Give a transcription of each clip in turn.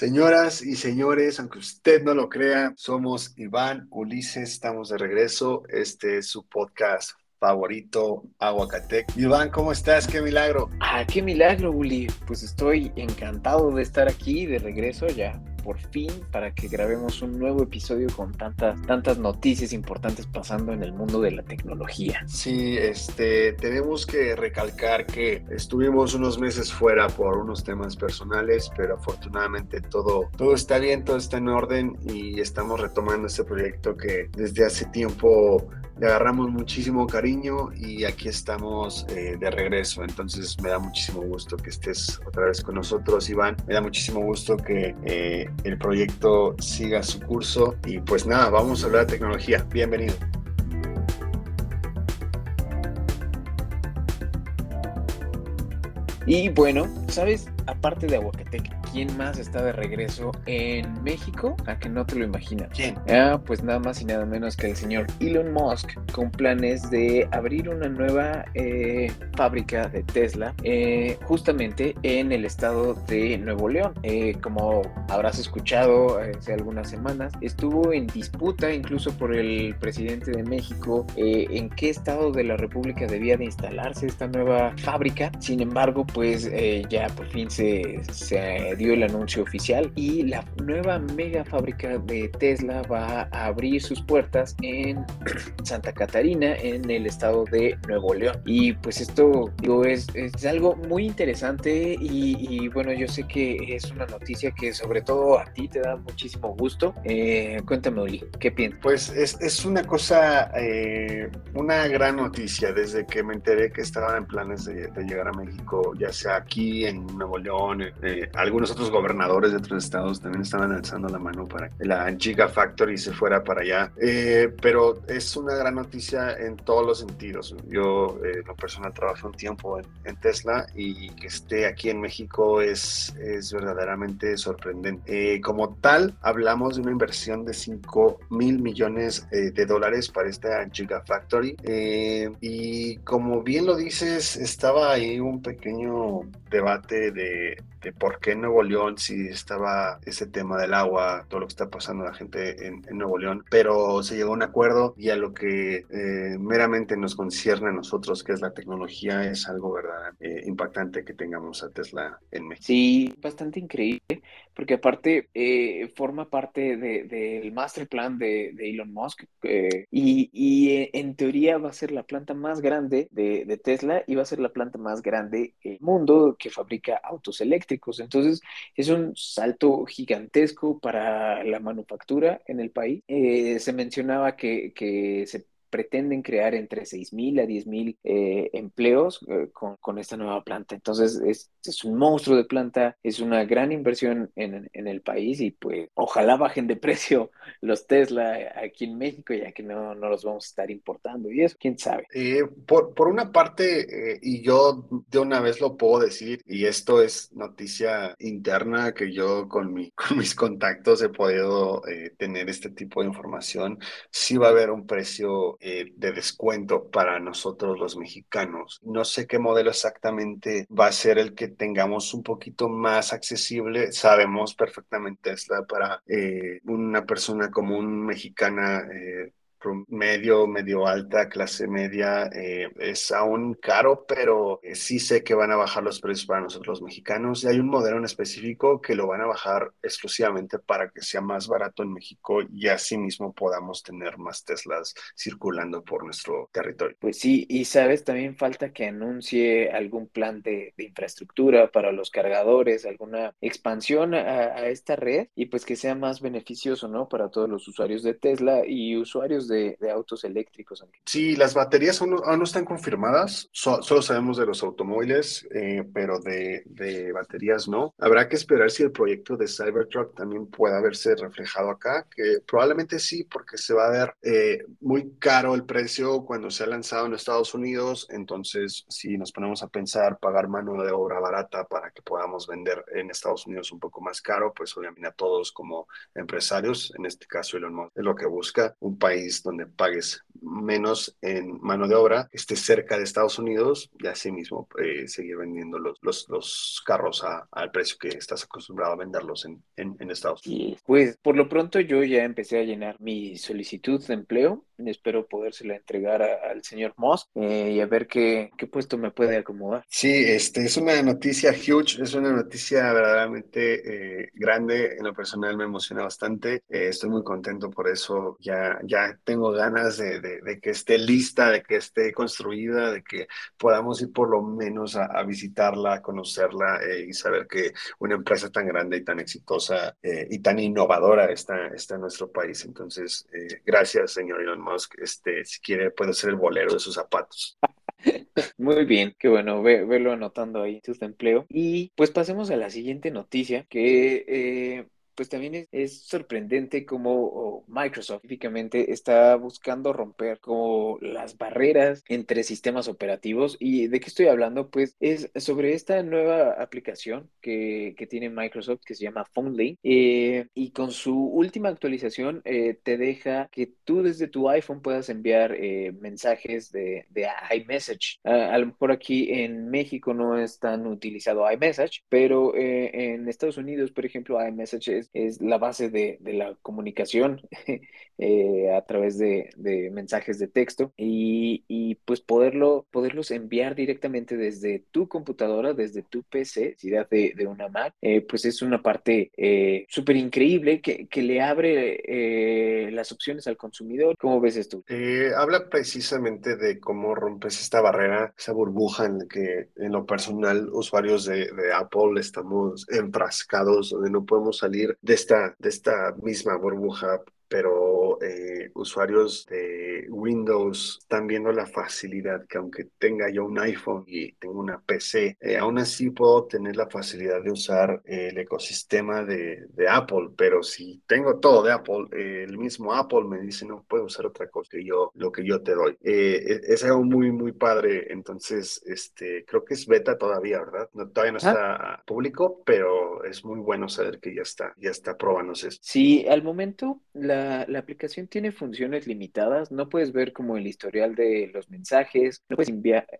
Señoras y señores, aunque usted no lo crea, somos Iván Ulises, estamos de regreso. Este es su podcast favorito, Aguacatec. Iván, ¿cómo estás? ¡Qué milagro! Ah, qué milagro, Uli. Pues estoy encantado de estar aquí de regreso ya por fin para que grabemos un nuevo episodio con tantas, tantas noticias importantes pasando en el mundo de la tecnología. Sí, este, tenemos que recalcar que estuvimos unos meses fuera por unos temas personales, pero afortunadamente todo, todo está bien, todo está en orden y estamos retomando este proyecto que desde hace tiempo le agarramos muchísimo cariño y aquí estamos eh, de regreso. Entonces me da muchísimo gusto que estés otra vez con nosotros, Iván. Me da muchísimo gusto que eh, el proyecto siga su curso y pues nada, vamos a hablar de tecnología. Bienvenido. Y bueno, ¿sabes? Aparte de Aguacatec, ¿quién más está de regreso en México? A que no te lo imaginas. ¿Quién? Ah, pues nada más y nada menos que el señor Elon Musk con planes de abrir una nueva eh, fábrica de Tesla eh, justamente en el estado de Nuevo León. Eh, como habrás escuchado hace algunas semanas, estuvo en disputa incluso por el presidente de México en qué estado de la República debía de instalarse esta nueva fábrica. Sin embargo, pues ya por fin se, se dio el anuncio oficial y la nueva mega fábrica de Tesla va a abrir sus puertas en Santa Catarina, en el estado de Nuevo León. Y pues esto digo, es, es algo muy interesante y, bueno, yo sé que es una noticia que sobre todo a ti te da muchísimo gusto. Eh, cuéntame, Oli, ¿qué piensas? Pues es, es una cosa, eh, una gran noticia desde que me enteré que estaban en planes de, de llegar a México, ya sea aquí en Nuevo León, eh, algunos otros gobernadores de otros estados también estaban alzando la mano para que la Gigafactory se fuera para allá. Eh, pero es una gran noticia en todos los sentidos. Yo, eh, lo personal, trabajé un tiempo en, Tesla y que esté aquí en México es, es verdaderamente sorprendente. Eh, como tal, hablamos de una inversión de 5 mil millones eh, de dólares para esta Gigafactory. y como bien lo dices, estaba ahí un pequeño debate de, de por qué Nuevo León, si estaba ese tema del agua, todo lo que está pasando la gente en, Nuevo León, pero se llegó a un acuerdo y a lo que eh, meramente nos concierne a nosotros, que es la tecnología, es algo verdad eh, impactante que tengamos a Tesla en México. Sí, bastante increíble, porque aparte eh, forma parte del master plan de, Elon Musk y, y en teoría va a ser la planta más grande de, de Tesla y va a ser la planta más grande del mundo que fabrica autos eléctricos. Entonces, es un salto gigantesco para la manufactura en el país. Eh, se mencionaba que, que se pretenden crear entre 6.000 a 10.000 eh, empleos eh, con, con, esta nueva planta. Entonces es, es, un monstruo de planta, es una gran inversión en, en, el país y pues ojalá bajen de precio los Tesla aquí en México ya que no, no los vamos a estar importando y eso, quién sabe. Eh, por, por, una parte, y yo de una vez lo puedo decir, y esto es noticia interna que yo con, mi, con mis contactos he podido tener este tipo de información, sí va a haber un precio eh, de descuento para nosotros los mexicanos. No sé qué modelo exactamente va a ser el que tengamos un poquito más accesible. Sabemos perfectamente Tesla para eh, una persona común mexicana eh, medio, medio alta, clase media, eh, es aún caro, pero eh, sí sé que van a bajar los precios para nosotros los mexicanos y hay un modelo en específico que lo van a bajar exclusivamente para que sea más barato en México y así mismo podamos tener más Teslas circulando por nuestro territorio. Pues sí, y sabes, también falta que anuncie algún plan de, infraestructura para los cargadores, alguna expansión a, esta red y pues que sea más beneficioso, ¿no? Para todos los usuarios de Tesla y usuarios de, autos eléctricos. Sí, las baterías aún no, están confirmadas, solo sabemos de los automóviles, eh, pero de, de, baterías no. Habrá que esperar si el proyecto de Cybertruck también pueda verse reflejado acá, que probablemente sí, porque se va a ver eh, muy caro el precio cuando se ha lanzado en Estados Unidos, entonces si nos ponemos a pensar pagar mano de obra barata para que podamos vender en Estados Unidos un poco más caro, pues obviamente a todos como empresarios, en este caso Elon Musk es lo que busca, un país país donde pagues menos en mano de obra, esté cerca de Estados Unidos y asimismo eh, seguir vendiendo los, los, los carros a, al precio que estás acostumbrado a venderlos en, en, Estados Unidos. pues por lo pronto yo ya empecé a llenar mi solicitud de empleo. Espero podérsela entregar al señor Musk eh, y a ver qué, qué puesto me puede acomodar. Sí, este es una noticia huge, es una noticia verdaderamente eh, grande. En lo personal me emociona bastante. estoy muy contento por eso. Ya, ya tengo ganas de de, que esté lista, de que esté construida, de que podamos ir por lo menos a, visitarla, a conocerla eh, y saber que una empresa tan grande y tan exitosa eh, y tan innovadora está, en nuestro país. Entonces, eh, gracias, señor Elon Musk. Este, si quiere, puede ser el bolero de sus zapatos. Muy bien, qué bueno, ve, velo anotando ahí tu empleo. Y pues pasemos a la siguiente noticia, que pues también es, sorprendente cómo Microsoft típicamente está buscando romper como las barreras entre sistemas operativos. ¿Y de qué estoy hablando? Pues es sobre esta nueva aplicación que, tiene Microsoft que se llama PhoneLink eh, y con su última actualización eh, te deja que tú desde tu iPhone puedas enviar eh, mensajes de, iMessage. a lo mejor aquí en México no es tan utilizado iMessage, pero en Estados Unidos, por ejemplo, iMessage es es la base de, la comunicación eh, a través de, mensajes de texto y, pues poderlo, poderlos enviar directamente desde tu computadora, desde tu PC, si de, de una Mac, eh, pues es una parte eh, súper increíble que, le abre las opciones al consumidor. ¿Cómo ves esto? habla precisamente de cómo rompes esta barrera, esa burbuja en la que en lo personal usuarios de, de Apple estamos enfrascados, donde no podemos salir de esta, de esta misma burbuja pero eh, usuarios de Windows están viendo la facilidad que aunque tenga yo un iPhone y tengo una PC, eh, aún así puedo tener la facilidad de usar el ecosistema de, de Apple, pero si tengo todo de Apple, eh, el mismo Apple me dice no puedo usar otra cosa que yo, lo que yo te doy. E, es algo muy, muy padre, entonces este, creo que es beta todavía, ¿verdad? No, todavía no está público, pero es muy bueno saber que ya está, ya está probándose. Sí, al momento la la, aplicación tiene funciones limitadas, no puedes ver como el historial de los mensajes, no puedes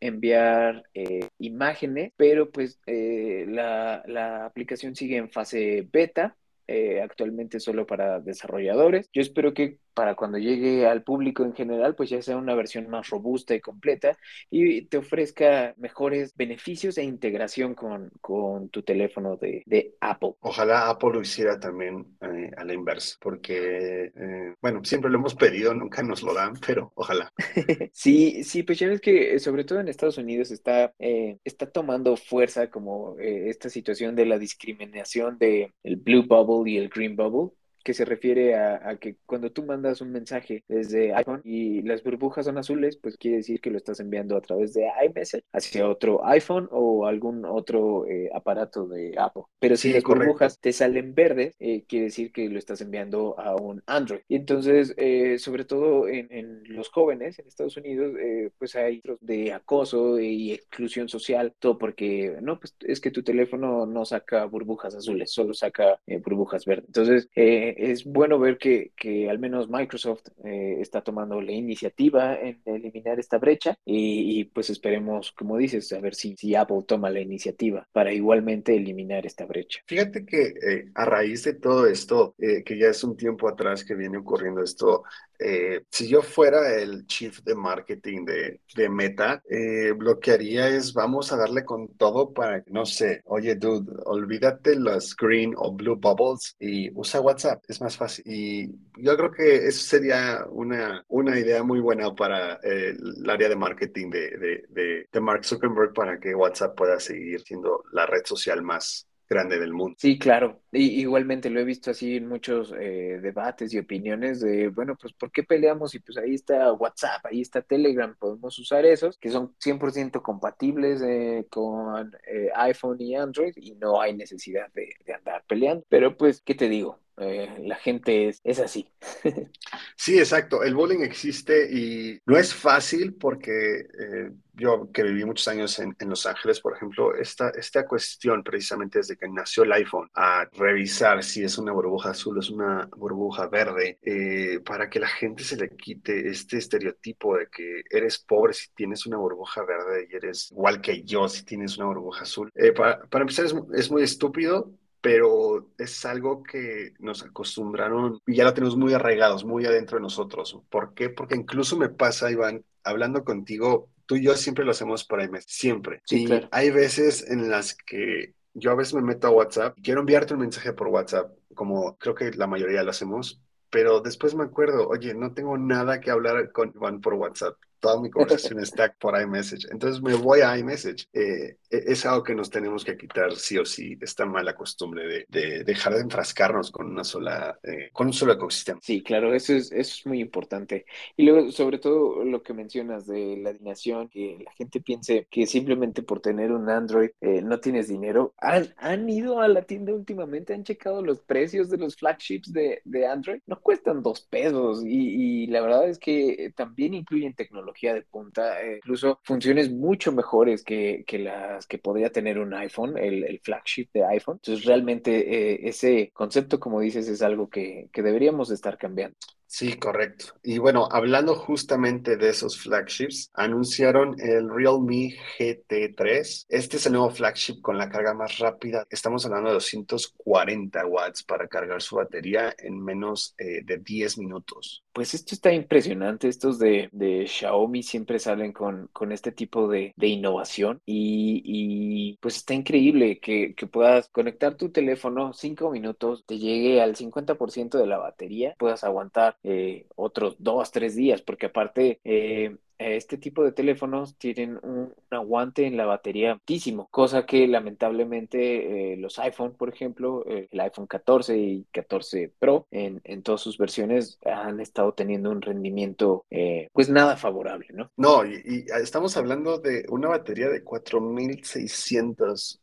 enviar, eh, imágenes, pero pues eh, la, la aplicación sigue en fase beta, eh, actualmente solo para desarrolladores. Yo espero que para cuando llegue al público en general, pues ya sea una versión más robusta y completa y te ofrezca mejores beneficios e integración con, con tu teléfono de, de, Apple. Ojalá Apple lo hiciera también eh, a la inversa, porque, eh, bueno, siempre lo hemos pedido, nunca nos lo dan, pero ojalá. sí, sí, pues ya ves que sobre todo en Estados Unidos está, eh, está tomando fuerza como esta situación de la discriminación de el Blue Bubble y el Green Bubble que se refiere a, que cuando tú mandas un mensaje desde iPhone y las burbujas son azules, pues quiere decir que lo estás enviando a través de iMessage hacia otro iPhone o algún otro eh, aparato de Apple. Pero si las burbujas te salen verdes, eh, quiere decir que lo estás enviando a un Android. Y entonces, eh, sobre todo en, los jóvenes en Estados Unidos, pues hay de acoso y exclusión social, todo porque, no, pues es que tu teléfono no saca burbujas azules, solo saca burbujas verdes. Entonces, es bueno ver que, al menos Microsoft eh, está tomando la iniciativa en eliminar esta brecha y, pues esperemos, como dices, a ver si, si, Apple toma la iniciativa para igualmente eliminar esta brecha. Fíjate que eh, a raíz de todo esto, eh, que ya es un tiempo atrás que viene ocurriendo esto, eh, si yo fuera el chief de marketing de, de Meta, eh, lo que haría es vamos a darle con todo para, no sé, oye, dude, olvídate los green o blue bubbles y usa WhatsApp, es más fácil. Y yo creo que eso sería una, una idea muy buena para el área de marketing de, de, de Mark Zuckerberg para que WhatsApp pueda seguir siendo la red social más grande del mundo. Sí, claro. Y, igualmente lo he visto así en muchos eh, debates y opiniones de, bueno, pues ¿por qué peleamos? Y pues ahí está WhatsApp, ahí está Telegram, podemos usar esos, que son 100% compatibles eh, con eh, iPhone y Android y no hay necesidad de, de andar peleando. Pero pues, ¿qué te digo? Eh, la gente es, así. sí, exacto. El bullying existe y no es fácil porque eh, yo que viví muchos años en, Los Ángeles, por ejemplo, esta, esta cuestión precisamente desde que nació el iPhone, a revisar si es una burbuja azul o es una burbuja verde, eh, para que la gente se le quite este estereotipo de que eres pobre si tienes una burbuja verde y eres igual que yo si tienes una burbuja azul. Para, para, empezar, es, es muy estúpido, pero es algo que nos acostumbraron y ya lo tenemos muy arraigados, muy adentro de nosotros. ¿Por qué? Porque incluso me pasa, Iván, hablando contigo, tú y yo siempre lo hacemos por iMessage, siempre. Sí, y claro. hay veces en las que yo a veces me meto a WhatsApp, quiero enviarte un mensaje por WhatsApp, como creo que la mayoría lo hacemos, pero después me acuerdo, oye, no tengo nada que hablar con Iván por WhatsApp toda mi conversación está por iMessage. Entonces me voy a iMessage. Eh, es algo que nos tenemos que quitar sí o sí, esta mala costumbre de, de dejar de enfrascarnos con una sola, eh, con un solo ecosistema. Sí, claro, eso es, eso es muy importante. Y luego, sobre todo lo que mencionas de la alineación, que la gente piense que simplemente por tener un Android eh, no tienes dinero. ¿Han, han ido a la tienda últimamente, han checado los precios de los flagships de, de Android, no cuestan dos pesos y, y la verdad es que también incluyen tecnología de punta, eh, incluso funciones mucho mejores que, las que podría tener un iPhone, el, flagship de iPhone. Entonces realmente eh, ese concepto, como dices, es algo que deberíamos estar cambiando. Sí, correcto. Y bueno, hablando justamente de esos flagships, anunciaron el Realme GT3. Este es el nuevo flagship con la carga más rápida. Estamos hablando de 240 watts para cargar su batería en menos eh, de 10 minutos. Pues esto está impresionante. Estos de, de Xiaomi siempre salen con, con este tipo de, de innovación y, y, pues está increíble que, que puedas conectar tu teléfono 5 minutos, te llegue al 50% de la batería, puedas aguantar eh, otros dos, tres días, porque aparte eh, este tipo de teléfonos tienen un, aguante en la batería altísimo, cosa que lamentablemente eh, los iPhone, por ejemplo, eh, el iPhone 14 y 14 Pro, en, en, todas sus versiones han estado teniendo un rendimiento eh, pues nada favorable, ¿no? No, y, y, estamos hablando de una batería de 4600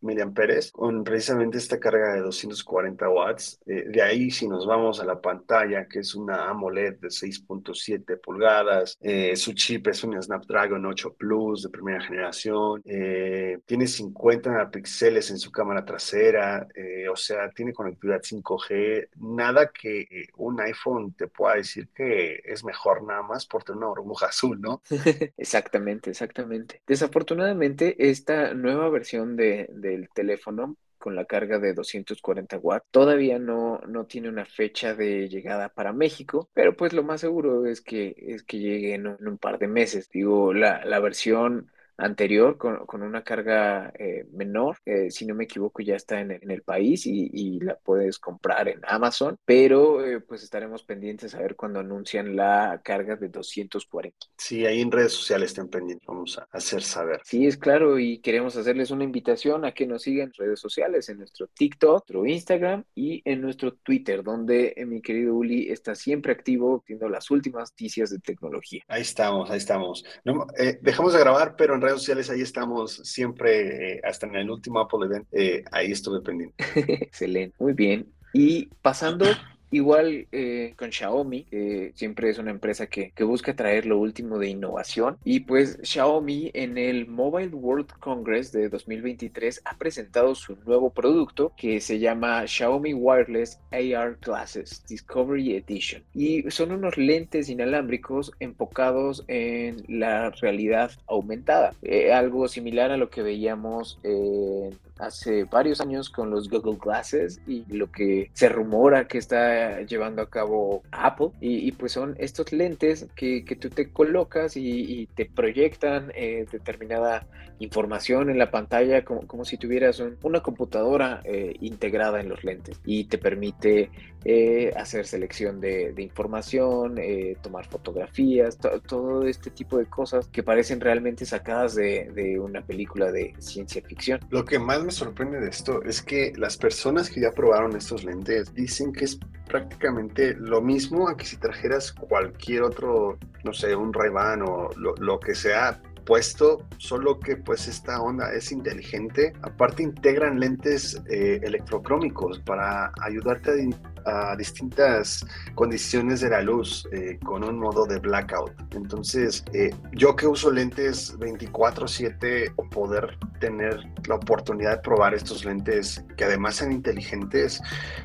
miliamperes con precisamente esta carga de 240 watts. Eh, de ahí, si nos vamos a la pantalla, que es una AMOLED de 6.7 pulgadas, eh, su chip es un Snapdragon 8 Plus de primera generación, eh, tiene 50 megapíxeles en su cámara trasera, o sea, tiene conectividad 5G, nada que un iPhone te pueda decir que es mejor nada más por tener una burbuja azul, ¿no? exactamente, exactamente. Desafortunadamente, esta nueva versión de del teléfono con la carga de 240 watts. Todavía no, no tiene una fecha de llegada para México, pero pues lo más seguro es que, es que llegue en un, en un par de meses. Digo, la, la versión anterior con, con una carga eh, menor, eh, si no me equivoco ya está en, en el país y, y, la puedes comprar en Amazon, pero eh, pues estaremos pendientes a ver cuando anuncian la carga de 240. Sí, ahí en redes sociales estén pendientes, vamos a hacer saber. Sí, es claro y queremos hacerles una invitación a que nos sigan en redes sociales, en nuestro TikTok, nuestro Instagram y en nuestro Twitter, donde mi querido Uli está siempre activo viendo las últimas noticias de tecnología. Ahí estamos, ahí estamos. No, dejamos de grabar, pero en redes sociales ahí estamos siempre, eh, hasta en el último Apple Event, eh, ahí estuve pendiente. Excelente, muy bien. Y pasando Igual eh, con Xiaomi, que siempre es una empresa que, que, busca traer lo último de innovación. Y pues Xiaomi en el Mobile World Congress de 2023 ha presentado su nuevo producto que se llama Xiaomi Wireless AR Glasses Discovery Edition. Y son unos lentes inalámbricos enfocados en la realidad aumentada. Eh, algo similar a lo que veíamos eh, hace varios años con los Google Glasses y lo que se rumora que está llevando a cabo Apple. Y, pues son estos lentes que, que tú te colocas y, te proyectan eh, determinada información en la pantalla como, como si tuvieras un, una computadora eh, integrada en los lentes y te permite eh, hacer selección de, información, eh, tomar fotografías, to, todo este tipo de cosas que parecen realmente sacadas de, de una película de ciencia ficción. Lo que más me sorprende de esto es que las personas que ya probaron estos lentes dicen que es prácticamente lo mismo a que si trajeras cualquier otro, no sé, un ray o lo, que sea, opuesto, solo que pues esta onda es inteligente. Aparte integran lentes eh, electrocrómicos para ayudarte a, distintas condiciones de la luz eh, con un modo de blackout. Entonces, eh, yo que uso lentes 24/7, poder tener la oportunidad de probar estos lentes que además sean inteligentes,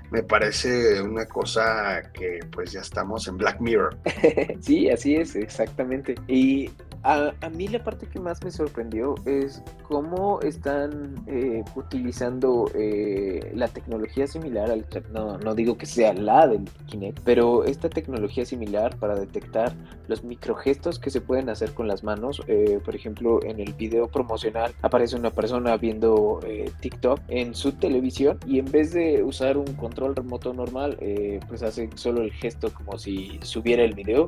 me parece una cosa que pues ya estamos en Black Mirror. sí, así es, exactamente. Y a, mí la parte que más me sorprendió es cómo están eh, utilizando eh, la tecnología similar al no, no digo que sea la del Kinect, pero esta tecnología similar para detectar los microgestos que se pueden hacer con las manos. Eh, por ejemplo, en el video promocional aparece una persona viendo TikTok en su televisión y en vez de usar un control remoto normal, pues hace solo el gesto como si subiera el video,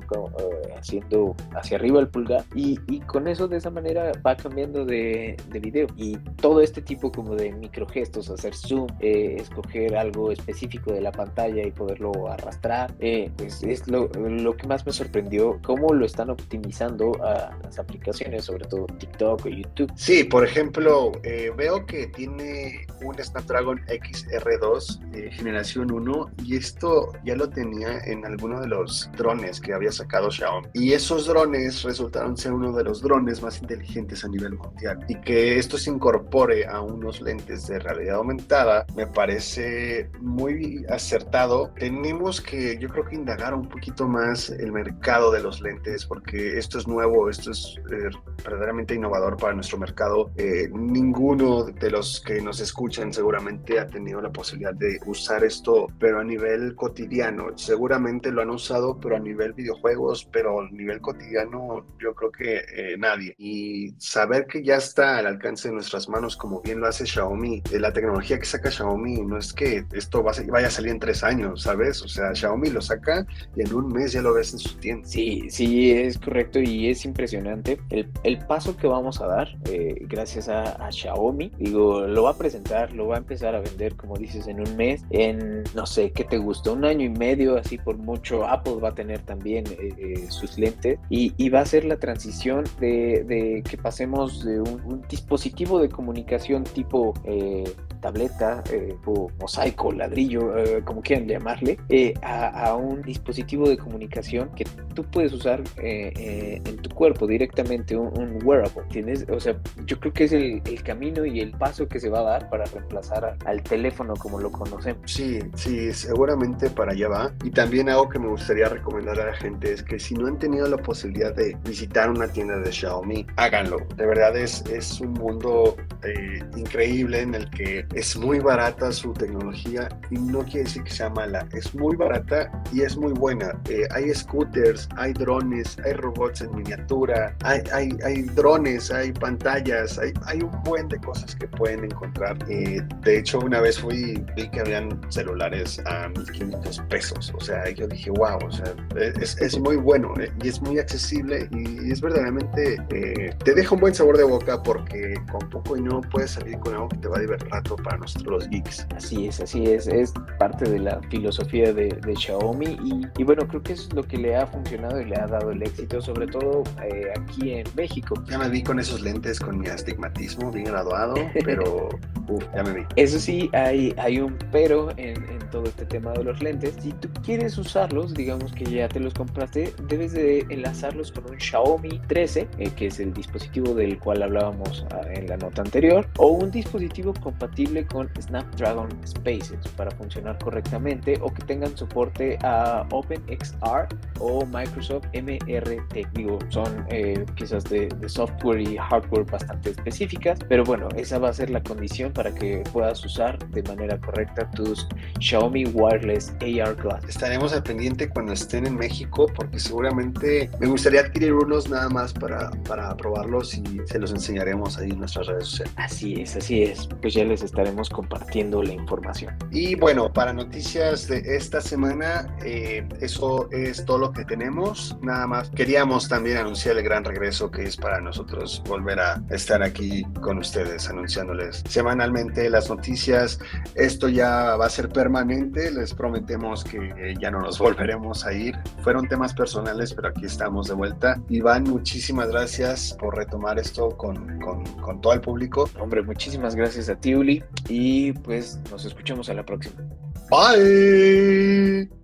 haciendo hacia arriba el pulgar y, con eso de esa manera va cambiando de, de, video y todo este tipo como de microgestos, hacer zoom, eh, escoger algo específico de la pantalla y poderlo arrastrar, eh, pues es lo, lo, que más me sorprendió, cómo lo están optimizando a las aplicaciones, sobre todo TikTok o YouTube. Sí, por ejemplo, eh, veo que tiene un Snapdragon XR2 generación 1 y esto ya lo tenía en alguno de los drones que había sacado Xiaomi y esos drones resultaron ser uno de los drones más inteligentes a nivel mundial y que esto se incorpore a unos lentes de realidad aumentada me parece muy acertado. Tenemos que, yo creo que indagar un poquito más el mercado de los lentes porque esto es nuevo, esto es eh, verdaderamente innovador para nuestro mercado. Eh, ninguno de los que nos escuchan seguramente ha tenido la posibilidad de usar esto, pero a nivel cotidiano. Seguramente lo han usado, pero a nivel videojuegos, pero a nivel cotidiano yo creo que eh, nadie. Y saber que ya está al alcance de nuestras manos, como bien lo hace Xiaomi, de la tecnología que saca Xiaomi, no es que esto vaya a salir en tres años, ¿sabes? O sea, Xiaomi lo saca y en un mes ya lo ves en su tienda. Sí, sí, es correcto y es impresionante el, el paso que vamos a dar eh, gracias a, Xiaomi. Digo, lo va a presentar, lo va a empezar a vender, como dices, en un mes, en, no sé, ¿qué te gusta? Un año y medio, así por mucho. Apple va a tener también eh, sus lentes y, y va a ser la transición de, que pasemos de un, dispositivo de comunicación tipo eh, tableta, eh, o mosaico, ladrillo, eh, como quieran llamarle, a, un dispositivo de comunicación que tú puedes usar en tu cuerpo directamente, un, wearable, ¿tienes? O sea, yo creo que es el, camino y el paso que se va a dar para reemplazar al teléfono como lo conocemos. Sí, sí, seguramente para allá va. Y también algo que me gustaría recomendar a la gente es que si no han tenido la posibilidad de visitar una tienda de Xiaomi, háganlo. De verdad es, es un mundo eh, increíble en el que es muy barata su tecnología y no quiere decir que sea mala. Es muy barata y es muy buena. Eh, hay scooters, hay drones, hay robots en miniatura, hay, drones, hay pantallas, hay, un buen de cosas que pueden encontrar. Eh, de hecho, una vez fui, vi que habían celulares a 1500 pesos. O sea, yo dije, wow, o sea, es, es muy bueno y es muy accesible y es verdaderamente eh, te deja un buen sabor de boca porque con poco y no puedes salir con algo que te va a divertir rato para nuestros geeks. Así es, así es, es parte de la filosofía de, Xiaomi y, bueno, creo que es lo que le ha funcionado y le ha dado el éxito, sobre todo eh, aquí en México. Ya me vi con esos lentes, con mi astigmatismo bien graduado, pero ya me vi. Eso sí, hay, hay un pero en, en todo este tema de los lentes. Si tú quieres usarlos, digamos que ya te los compraste, debes de enlazarlos con un Xiaomi 13, eh, que es el dispositivo del cual hablábamos ah, en la nota anterior, o un dispositivo compatible con Snapdragon Spaces para funcionar correctamente o que tengan soporte a OpenXR o Microsoft MRT. Digo, son eh, piezas de, software y hardware bastante específicas, pero bueno, esa va a ser la condición para que puedas usar de manera correcta tus Xiaomi Wireless AR Glass. Estaremos al pendiente cuando estén en México porque seguramente me gustaría adquirir unos nada más para, para probarlos y se los enseñaremos ahí en nuestras redes sociales. Así es, así es. Pues ya les estaremos compartiendo la información. Y bueno, para noticias de esta semana, eh, eso es todo lo que tenemos. Nada más queríamos también anunciar el gran regreso que es para nosotros volver a estar aquí con ustedes, anunciándoles semanalmente las noticias. Esto ya va a ser permanente Les prometemos que ya no nos volveremos a ir. Fueron temas personales, pero aquí estamos de vuelta. Iván, muchísimas gracias por retomar esto con, con, con todo el público. Hombre, muchísimas gracias a ti, Uli. Y pues nos escuchamos a la próxima. Bye.